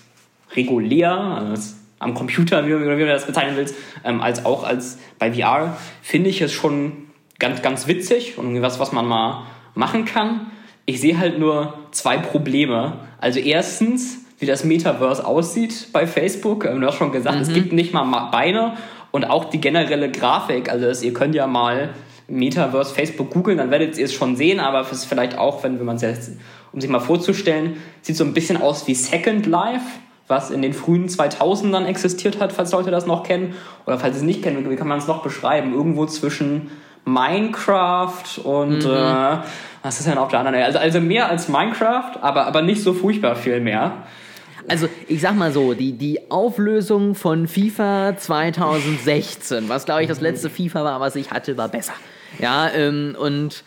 regulär, also am Computer, wie, wie, du das bezeichnen willst, ähm, als auch als bei VR, finde ich es schon ganz, ganz witzig und was, was man mal machen kann. Ich sehe halt nur zwei Probleme. Also erstens, wie das Metaverse aussieht bei Facebook. Ähm, du hast schon gesagt, mhm. es gibt nicht mal Beine und auch die generelle Grafik. Also das, ihr könnt ja mal Metaverse Facebook googeln, dann werdet ihr es schon sehen, aber es ist vielleicht auch, wenn, wenn man es jetzt, um sich mal vorzustellen, sieht so ein bisschen aus wie Second Life was in den frühen 2000ern existiert hat, falls Leute das noch kennen. Oder falls sie es nicht kennen, wie kann man es noch beschreiben? Irgendwo zwischen Minecraft und mhm. äh, was ist denn auf der anderen? Also, also mehr als Minecraft, aber, aber nicht so furchtbar viel mehr. Also ich sag mal so, die, die Auflösung von FIFA 2016, was glaube ich das letzte FIFA war, was ich hatte, war besser. Ja, ähm, und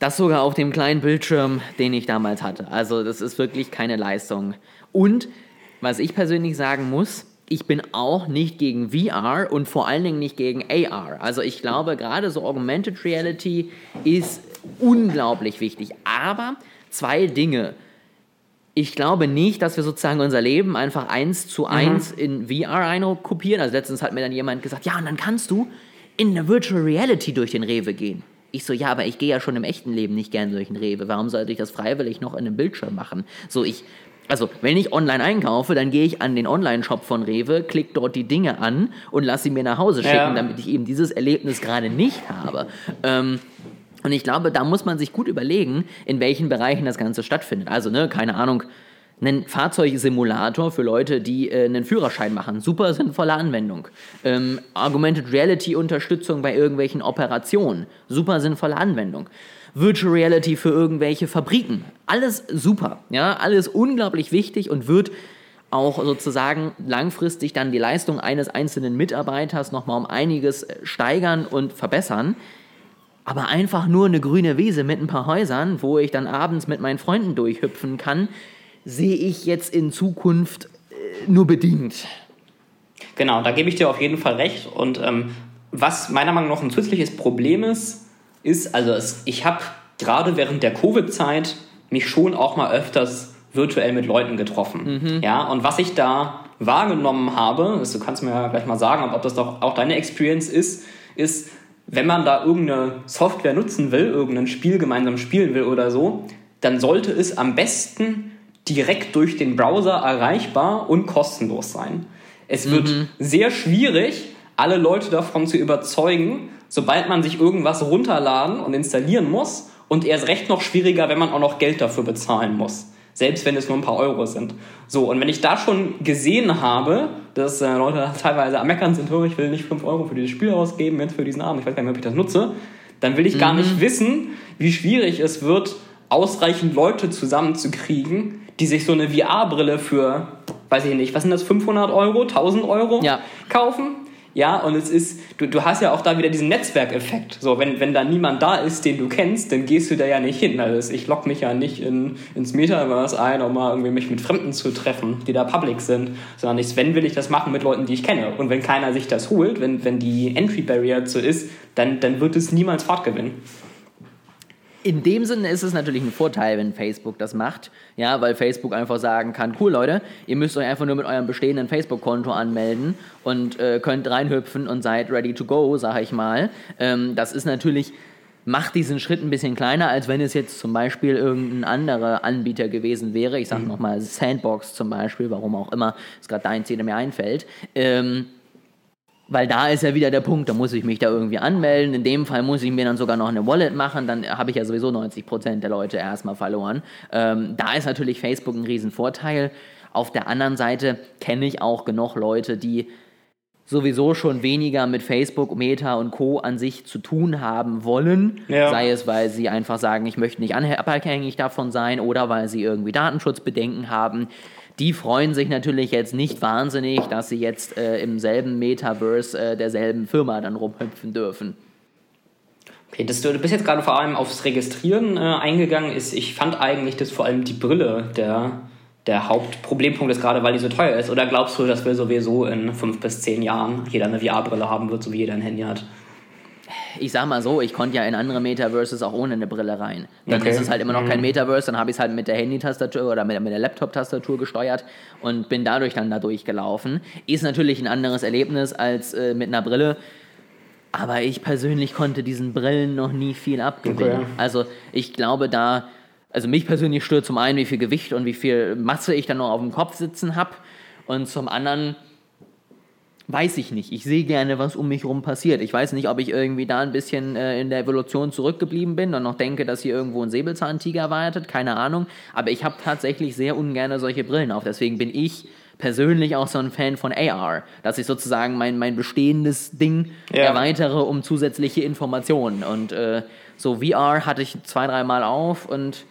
das sogar auf dem kleinen Bildschirm, den ich damals hatte. Also das ist wirklich keine Leistung. Und was ich persönlich sagen muss, ich bin auch nicht gegen VR und vor allen Dingen nicht gegen AR. Also ich glaube, gerade so Augmented Reality ist unglaublich wichtig. Aber zwei Dinge. Ich glaube nicht, dass wir sozusagen unser Leben einfach eins zu mhm. eins in VR einkopieren. Also letztens hat mir dann jemand gesagt, ja, und dann kannst du in eine Virtual Reality durch den Rewe gehen. Ich so, ja, aber ich gehe ja schon im echten Leben nicht gern durch den Rewe. Warum sollte ich das freiwillig noch in einem Bildschirm machen? So, ich also, wenn ich online einkaufe, dann gehe ich an den Online-Shop von Rewe, klicke dort die Dinge an und lasse sie mir nach Hause schicken, ja. damit ich eben dieses Erlebnis gerade nicht habe. Ähm, und ich glaube, da muss man sich gut überlegen, in welchen Bereichen das Ganze stattfindet. Also, ne, keine Ahnung, einen Fahrzeugsimulator für Leute, die äh, einen Führerschein machen. Super sinnvolle Anwendung. Ähm, Augmented Reality Unterstützung bei irgendwelchen Operationen. Super sinnvolle Anwendung. Virtual Reality für irgendwelche Fabriken. Alles super, ja, alles unglaublich wichtig und wird auch sozusagen langfristig dann die Leistung eines einzelnen Mitarbeiters nochmal um einiges äh, steigern und verbessern. Aber einfach nur eine grüne Wiese mit ein paar Häusern, wo ich dann abends mit meinen Freunden durchhüpfen kann, sehe ich jetzt in Zukunft äh, nur bedingt. Genau, da gebe ich dir auf jeden Fall recht. Und ähm, was meiner Meinung nach ein zusätzliches Problem ist, ist, also es, ich habe gerade während der Covid-Zeit mich schon auch mal öfters virtuell mit Leuten getroffen. Mhm. Ja, und was ich da wahrgenommen habe, ist, du kannst mir ja gleich mal sagen, ob das doch auch deine Experience ist, ist, wenn man da irgendeine Software nutzen will, irgendein Spiel gemeinsam spielen will oder so, dann sollte es am besten direkt durch den Browser erreichbar und kostenlos sein. Es wird mhm. sehr schwierig, alle Leute davon zu überzeugen, sobald man sich irgendwas runterladen und installieren muss und erst recht noch schwieriger, wenn man auch noch Geld dafür bezahlen muss. Selbst wenn es nur ein paar Euro sind. So, und wenn ich da schon gesehen habe, dass äh, Leute teilweise am Meckern sind, oh, ich will nicht 5 Euro für dieses Spiel ausgeben, jetzt für diesen Abend, ich weiß gar nicht, ob ich das nutze, dann will ich gar mhm. nicht wissen, wie schwierig es wird, ausreichend Leute zusammenzukriegen, die sich so eine VR-Brille für, weiß ich nicht, was sind das, 500 Euro, 1000 Euro ja. kaufen ja, und es ist, du, du hast ja auch da wieder diesen Netzwerkeffekt. So, wenn, wenn da niemand da ist, den du kennst, dann gehst du da ja nicht hin. Also ich lock mich ja nicht in, ins Metaverse ein, um mal irgendwie mich mit Fremden zu treffen, die da public sind, sondern ich, wenn will ich das machen mit Leuten, die ich kenne. Und wenn keiner sich das holt, wenn, wenn die Entry Barrier so ist, dann, dann wird es niemals fortgewinnen. In dem Sinne ist es natürlich ein Vorteil, wenn Facebook das macht, ja, weil Facebook einfach sagen kann, cool Leute, ihr müsst euch einfach nur mit eurem bestehenden Facebook-Konto anmelden und äh, könnt reinhüpfen und seid ready to go, sag ich mal. Ähm, das ist natürlich, macht diesen Schritt ein bisschen kleiner, als wenn es jetzt zum Beispiel irgendein anderer Anbieter gewesen wäre. Ich sage mhm. nochmal Sandbox zum Beispiel, warum auch immer, ist gerade dein Ziel, der mir einfällt. Ähm, weil da ist ja wieder der Punkt, da muss ich mich da irgendwie anmelden. In dem Fall muss ich mir dann sogar noch eine Wallet machen, dann habe ich ja sowieso 90% der Leute erstmal verloren. Ähm, da ist natürlich Facebook ein Riesenvorteil. Auf der anderen Seite kenne ich auch genug Leute, die sowieso schon weniger mit Facebook, Meta und Co. an sich zu tun haben wollen. Ja. Sei es, weil sie einfach sagen, ich möchte nicht abhängig davon sein oder weil sie irgendwie Datenschutzbedenken haben die freuen sich natürlich jetzt nicht wahnsinnig, dass sie jetzt äh, im selben Metaverse äh, derselben Firma dann rumhüpfen dürfen. Okay, das, du bist jetzt gerade vor allem aufs Registrieren äh, eingegangen. Ist, ich fand eigentlich, dass vor allem die Brille der, der Hauptproblempunkt ist, gerade weil die so teuer ist. Oder glaubst du, dass wir sowieso in fünf bis zehn Jahren jeder eine VR-Brille haben wird, so wie jeder ein Handy hat? Ich sag mal so, ich konnte ja in andere Metaverses auch ohne eine Brille rein. Dann okay. ist es halt immer noch kein mhm. Metaverse, dann habe ich es halt mit der Handy-Tastatur oder mit, mit der Laptop-Tastatur gesteuert und bin dadurch dann da durchgelaufen. Ist natürlich ein anderes Erlebnis als äh, mit einer Brille. Aber ich persönlich konnte diesen Brillen noch nie viel abgewinnen. Okay. Also ich glaube da, also mich persönlich stört zum einen, wie viel Gewicht und wie viel Masse ich dann noch auf dem Kopf sitzen habe. Und zum anderen Weiß ich nicht. Ich sehe gerne, was um mich herum passiert. Ich weiß nicht, ob ich irgendwie da ein bisschen äh, in der Evolution zurückgeblieben bin und noch denke, dass hier irgendwo ein Säbelzahntiger wartet. Keine Ahnung. Aber ich habe tatsächlich sehr ungern solche Brillen auf. Deswegen bin ich persönlich auch so ein Fan von AR, dass ich sozusagen mein, mein bestehendes Ding Ja. erweitere um zusätzliche Informationen. Und äh, so VR hatte ich zwei, dreimal auf und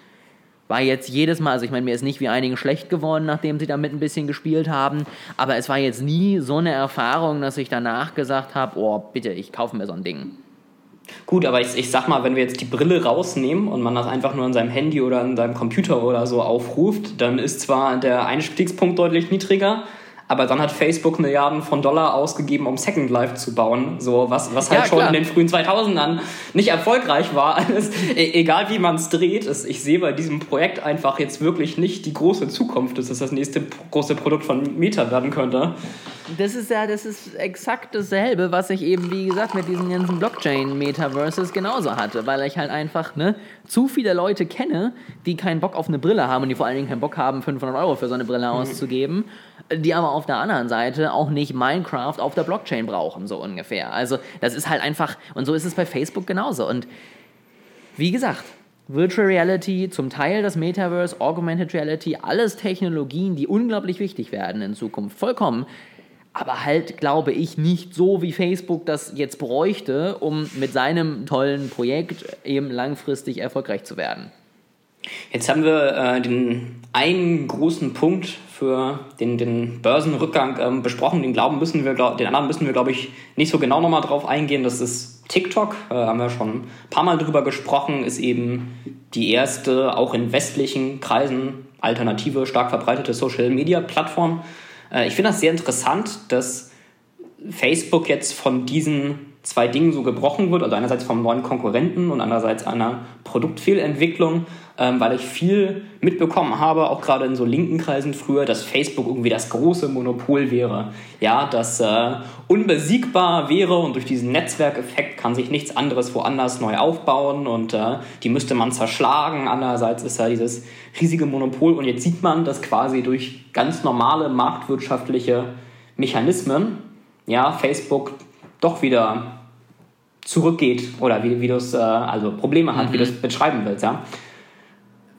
war jetzt jedes Mal, also ich meine, mir ist nicht wie einigen schlecht geworden, nachdem sie damit ein bisschen gespielt haben, aber es war jetzt nie so eine Erfahrung, dass ich danach gesagt habe, oh, bitte, ich kaufe mir so ein Ding. Gut, aber ich, ich sag mal, wenn wir jetzt die Brille rausnehmen und man das einfach nur in seinem Handy oder in seinem Computer oder so aufruft, dann ist zwar der Einstiegspunkt deutlich niedriger, aber dann hat Facebook Milliarden von Dollar ausgegeben, um Second Life zu bauen. So, was, was halt Ja, schon in den frühen 2000ern nicht erfolgreich war. Alles, e egal wie man es dreht, es, ich sehe bei diesem Projekt einfach jetzt wirklich nicht die große Zukunft, dass es das nächste große Produkt von Meta werden könnte. Das ist ja, das ist exakt dasselbe, was ich eben, wie gesagt, mit diesen ganzen Blockchain-Metaverses genauso hatte, weil ich halt einfach ne, zu viele Leute kenne, die keinen Bock auf eine Brille haben und die vor allen Dingen keinen Bock haben, 500 Euro für so eine Brille auszugeben, die aber auf der anderen Seite auch nicht Minecraft auf der Blockchain brauchen, so ungefähr. Also das ist halt einfach, und so ist es bei Facebook genauso. Und wie gesagt, Virtual Reality, zum Teil das Metaverse, Augmented Reality, alles Technologien, die unglaublich wichtig werden in Zukunft. Vollkommen. Aber halt, glaube ich, nicht so, wie Facebook das jetzt bräuchte, um mit seinem tollen Projekt eben langfristig erfolgreich zu werden. Jetzt haben wir äh, den einen großen Punkt für den, den Börsenrückgang ähm, besprochen. Den glauben müssen wir, glaub, den anderen müssen wir, glaube ich, nicht so genau nochmal drauf eingehen. Das ist TikTok, äh, haben wir schon ein paar Mal drüber gesprochen, ist eben die erste, auch in westlichen Kreisen, alternative, stark verbreitete Social-Media-Plattform. Äh, ich finde das sehr interessant, dass Facebook jetzt von diesen zwei Dingen so gebrochen wird, also einerseits vom neuen Konkurrenten und andererseits einer Produktfehlentwicklung, ähm, weil ich viel mitbekommen habe, auch gerade in so linken Kreisen früher, dass Facebook irgendwie das große Monopol wäre. Ja, das äh, unbesiegbar wäre und durch diesen Netzwerkeffekt kann sich nichts anderes woanders neu aufbauen und äh, die müsste man zerschlagen. Andererseits ist da dieses riesige Monopol und jetzt sieht man, dass quasi durch ganz normale marktwirtschaftliche Mechanismen ja, Facebook doch wieder zurückgeht oder wie, wie du es, äh, also Probleme hat, wie du es beschreiben willst, ja.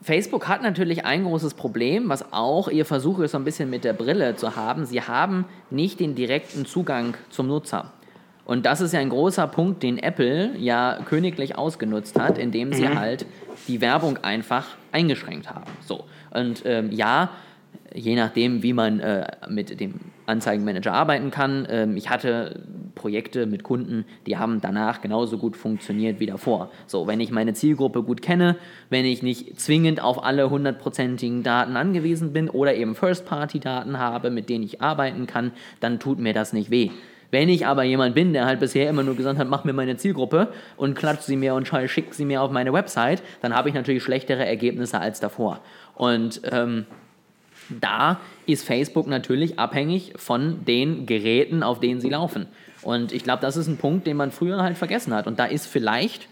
Facebook hat natürlich ein großes Problem, was auch ihr Versuch ist, so ein bisschen mit der Brille zu haben. Sie haben nicht den direkten Zugang zum Nutzer. Und das ist ja ein großer Punkt, den Apple ja königlich ausgenutzt hat, indem sie halt die Werbung einfach eingeschränkt haben. So. Und ähm, ja, je nachdem, wie man äh, mit dem Anzeigenmanager arbeiten kann. Ähm, ich hatte Projekte mit Kunden, die haben danach genauso gut funktioniert wie davor. So, wenn ich meine Zielgruppe gut kenne, wenn ich nicht zwingend auf alle hundertprozentigen Daten angewiesen bin oder eben First-Party-Daten habe, mit denen ich arbeiten kann, dann tut mir das nicht weh. Wenn ich aber jemand bin, der halt bisher immer nur gesagt hat, mach mir meine Zielgruppe und klatscht sie mir und schickt sie mir auf meine Website, dann habe ich natürlich schlechtere Ergebnisse als davor. Und ähm, da ist Facebook natürlich abhängig von den Geräten, auf denen sie laufen. Und ich glaube, das ist ein Punkt, den man früher halt vergessen hat. Und da ist vielleicht,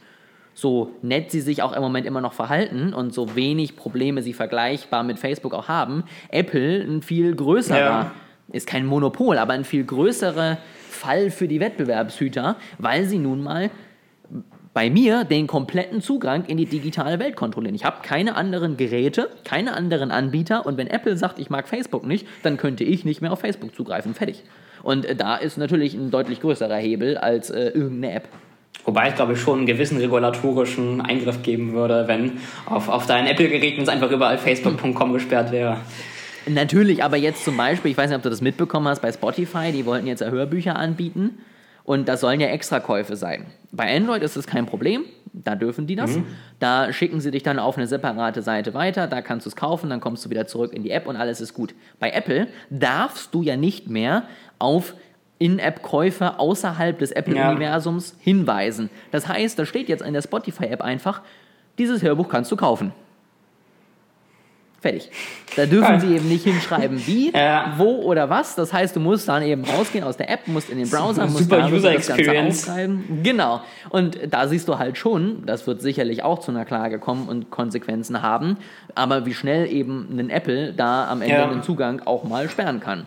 so nett sie sich auch im Moment immer noch verhalten und so wenig Probleme sie vergleichbar mit Facebook auch haben, Apple ein viel größerer, Ja. ist kein Monopol, aber ein viel größerer Fall für die Wettbewerbshüter, weil sie nun mal bei mir den kompletten Zugang in die digitale Welt kontrollieren. Ich habe keine anderen Geräte, keine anderen Anbieter und wenn Apple sagt, ich mag Facebook nicht, dann könnte ich nicht mehr auf Facebook zugreifen. Fertig. Und äh, da ist natürlich ein deutlich größerer Hebel als äh, irgendeine App. Wobei es, glaube ich, schon einen gewissen regulatorischen Eingriff geben würde, wenn auf, auf deinen Apple-Geräten es einfach überall facebook.com gesperrt wäre. Natürlich, aber jetzt zum Beispiel, ich weiß nicht, ob du das mitbekommen hast, bei Spotify, die wollten jetzt Hörbücher anbieten und das sollen ja Extrakäufe sein. Bei Android ist das kein Problem, da dürfen die das. Da schicken sie dich dann auf eine separate Seite weiter, da kannst du es kaufen, dann kommst du wieder zurück in die App und alles ist gut. Bei Apple darfst du ja nicht mehr auf In-App-Käufe außerhalb des Apple-Universums hinweisen. Das heißt, da steht jetzt in der Spotify-App einfach, dieses Hörbuch kannst du kaufen. Fertig. Da dürfen Geil. sie eben nicht hinschreiben, wie, Ja. wo oder was. Das heißt, du musst dann eben rausgehen aus der App, musst in den Browser, musst Super da User das Ganze Experience. aufschreiben. Genau. Und da siehst du halt schon, das wird sicherlich auch zu einer Klage kommen und Konsequenzen haben, aber wie schnell eben ein Apple da am Ende Ja. den Zugang auch mal sperren kann.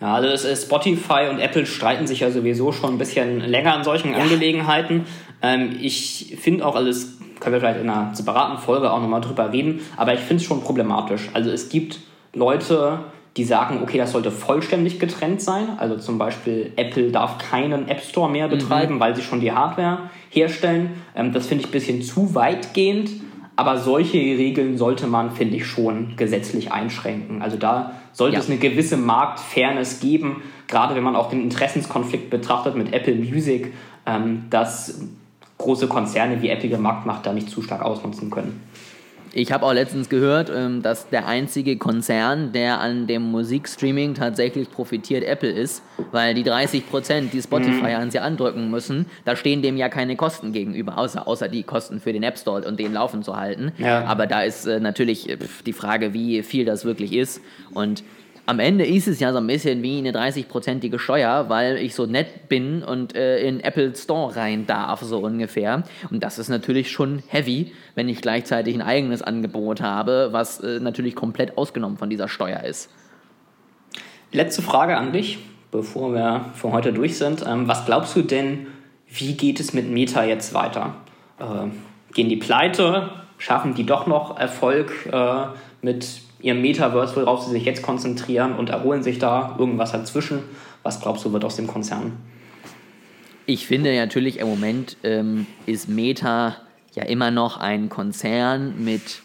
Ja, also Spotify und Apple streiten sich ja sowieso schon ein bisschen länger in solchen Angelegenheiten. Ähm, ich finde auch alles, können wir vielleicht in einer separaten Folge auch nochmal drüber reden, aber ich finde es schon problematisch. Also es gibt Leute, die sagen, okay, das sollte vollständig getrennt sein. Also zum Beispiel Apple darf keinen App Store mehr betreiben, mhm. weil sie schon die Hardware herstellen. Ähm, das finde ich ein bisschen zu weitgehend. Aber solche Regeln sollte man, finde ich, schon gesetzlich einschränken. Also da sollte ja. es eine gewisse Marktfairness geben, gerade wenn man auch den Interessenskonflikt betrachtet mit Apple Music, ähm, dass große Konzerne wie Apple Marktmacht da nicht zu stark ausnutzen können. Ich habe auch letztens gehört, ähm, dass der einzige Konzern, der an dem Musikstreaming tatsächlich profitiert, Apple ist, weil die 30 Prozent, die Spotify mhm. an sie andrücken müssen, da stehen dem ja keine Kosten gegenüber, außer, außer die Kosten für den App Store und den laufen zu halten. Ja. Aber da ist äh, natürlich äh, die Frage, wie viel das wirklich ist. Und am Ende ist es ja so ein bisschen wie eine 30-prozentige Steuer, weil ich so nett bin und äh, in Apple Store rein darf, so ungefähr. Und das ist natürlich schon heavy, wenn ich gleichzeitig ein eigenes Angebot habe, was äh, natürlich komplett ausgenommen von dieser Steuer ist. Letzte Frage an dich, bevor wir für heute durch sind. Ähm, was glaubst du denn, wie geht es mit Meta jetzt weiter? Äh, gehen die pleite? Schaffen die doch noch Erfolg äh, mit ihrem Metaverse, worauf sie sich jetzt konzentrieren und erholen sich da irgendwas dazwischen. Was glaubst du, wird aus dem Konzern? Ich finde natürlich im Moment ähm, ist Meta ja immer noch ein Konzern mit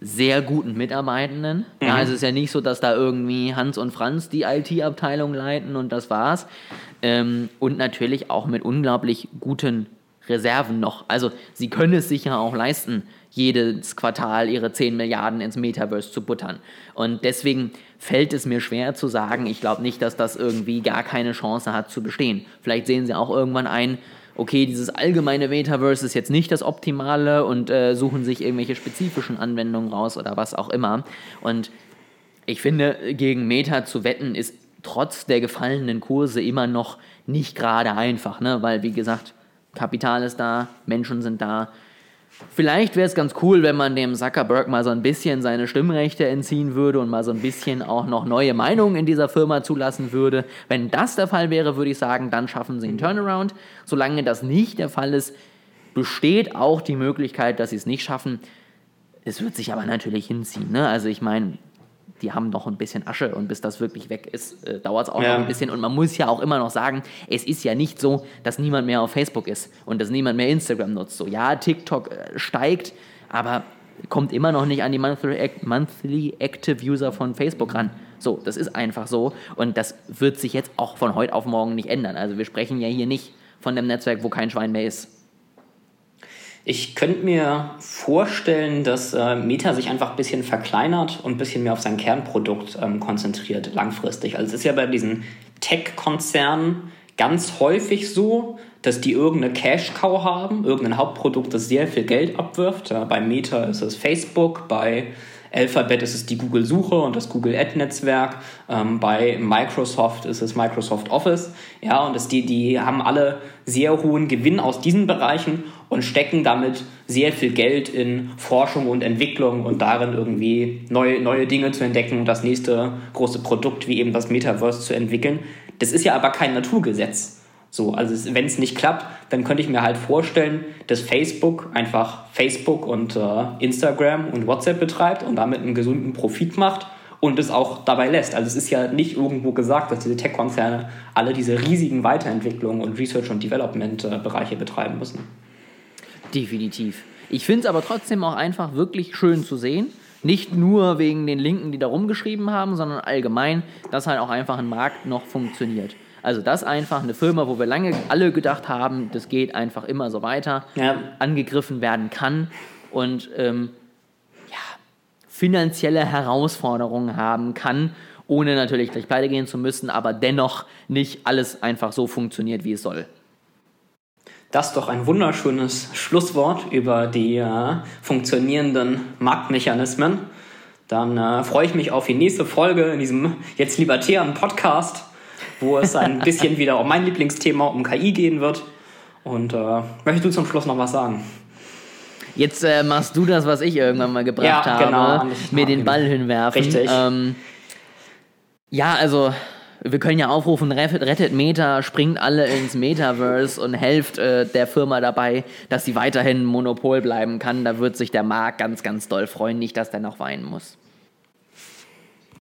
sehr guten Mitarbeitenden. Mhm. Ja, also es ist ja nicht so, dass da irgendwie Hans und Franz die IT-Abteilung leiten und das war's. Ähm, und natürlich auch mit unglaublich guten Reserven noch. Also sie können es sich ja auch leisten, jedes Quartal ihre 10 Milliarden ins Metaverse zu buttern. Und deswegen fällt es mir schwer zu sagen, ich glaube nicht, dass das irgendwie gar keine Chance hat zu bestehen. Vielleicht sehen sie auch irgendwann ein, okay, dieses allgemeine Metaverse ist jetzt nicht das Optimale und äh, suchen sich irgendwelche spezifischen Anwendungen raus oder was auch immer. Und ich finde, gegen Meta zu wetten ist trotz der gefallenen Kurse immer noch nicht gerade einfach, ne? weil wie gesagt, Kapital ist da, Menschen sind da Vielleicht wäre es ganz cool, wenn man dem Zuckerberg mal so ein bisschen seine Stimmrechte entziehen würde und mal so ein bisschen auch noch neue Meinungen in dieser Firma zulassen würde. Wenn das der Fall wäre, würde ich sagen, dann schaffen sie einen Turnaround. Solange das nicht der Fall ist, besteht auch die Möglichkeit, dass sie es nicht schaffen. Es wird sich aber natürlich hinziehen. Ne? Also ich meine, die haben noch ein bisschen Asche und bis das wirklich weg ist, äh, dauert es auch ja. noch ein bisschen. Und man muss ja auch immer noch sagen, es ist ja nicht so, dass niemand mehr auf Facebook ist und dass niemand mehr Instagram nutzt. So, ja, TikTok äh, steigt, aber kommt immer noch nicht an die Monthly, Monthly Active User von Facebook ran. So, das ist einfach so. Und das wird sich jetzt auch von heute auf morgen nicht ändern. Also wir sprechen ja hier nicht von dem Netzwerk, wo kein Schwein mehr ist. Ich könnte mir vorstellen, dass äh, Meta sich einfach ein bisschen verkleinert und ein bisschen mehr auf sein Kernprodukt ähm, konzentriert, langfristig. Also es ist ja bei diesen Tech-Konzernen ganz häufig so, dass die irgendeine Cash-Cow haben, irgendein Hauptprodukt, das sehr viel Geld abwirft. Ja, bei Meta ist es Facebook, bei Alphabet ist es die Google-Suche und das Google Ad-Netzwerk. Ähm, bei Microsoft ist es Microsoft Office. Ja, und das, die, die haben alle sehr hohen Gewinn aus diesen Bereichen und stecken damit sehr viel Geld in Forschung und Entwicklung und darin irgendwie neue, neue Dinge zu entdecken und das nächste große Produkt wie eben das Metaverse zu entwickeln. Das ist ja aber kein Naturgesetz. So, also wenn es nicht klappt, dann könnte ich mir halt vorstellen, dass Facebook einfach Facebook und äh, Instagram und WhatsApp betreibt und damit einen gesunden Profit macht und es auch dabei lässt. Also es ist ja nicht irgendwo gesagt, dass diese Tech-Konzerne alle diese riesigen Weiterentwicklungen und Research- und Development-Bereiche betreiben müssen. Definitiv. Ich finde es aber trotzdem auch einfach wirklich schön zu sehen. Nicht nur wegen den Linken, die da rumgeschrieben haben, sondern allgemein, dass halt auch einfach ein Markt noch funktioniert. Also das einfach eine Firma, wo wir lange alle gedacht haben, das geht einfach immer so weiter, ja. angegriffen werden kann und ähm, ja, finanzielle Herausforderungen haben kann, ohne natürlich gleich pleite gehen zu müssen, aber dennoch nicht alles einfach so funktioniert, wie es soll. Das ist doch ein wunderschönes Schlusswort über die äh, funktionierenden Marktmechanismen. Dann äh, freue ich mich auf die nächste Folge in diesem jetzt libertären Podcast wo es ein bisschen wieder um mein Lieblingsthema, um KI gehen wird. Und äh, möchtest du zum Schluss noch was sagen? Jetzt äh, machst du das, was ich irgendwann mal gebracht ja, habe, genau, mir den Ball hinwerfen. Richtig. Ähm, ja, also wir können ja aufrufen, rettet Meta, springt alle ins Metaverse und helft äh, der Firma dabei, dass sie weiterhin Monopol bleiben kann. Da wird sich der Markt ganz, ganz doll freuen, nicht, dass der noch weinen muss.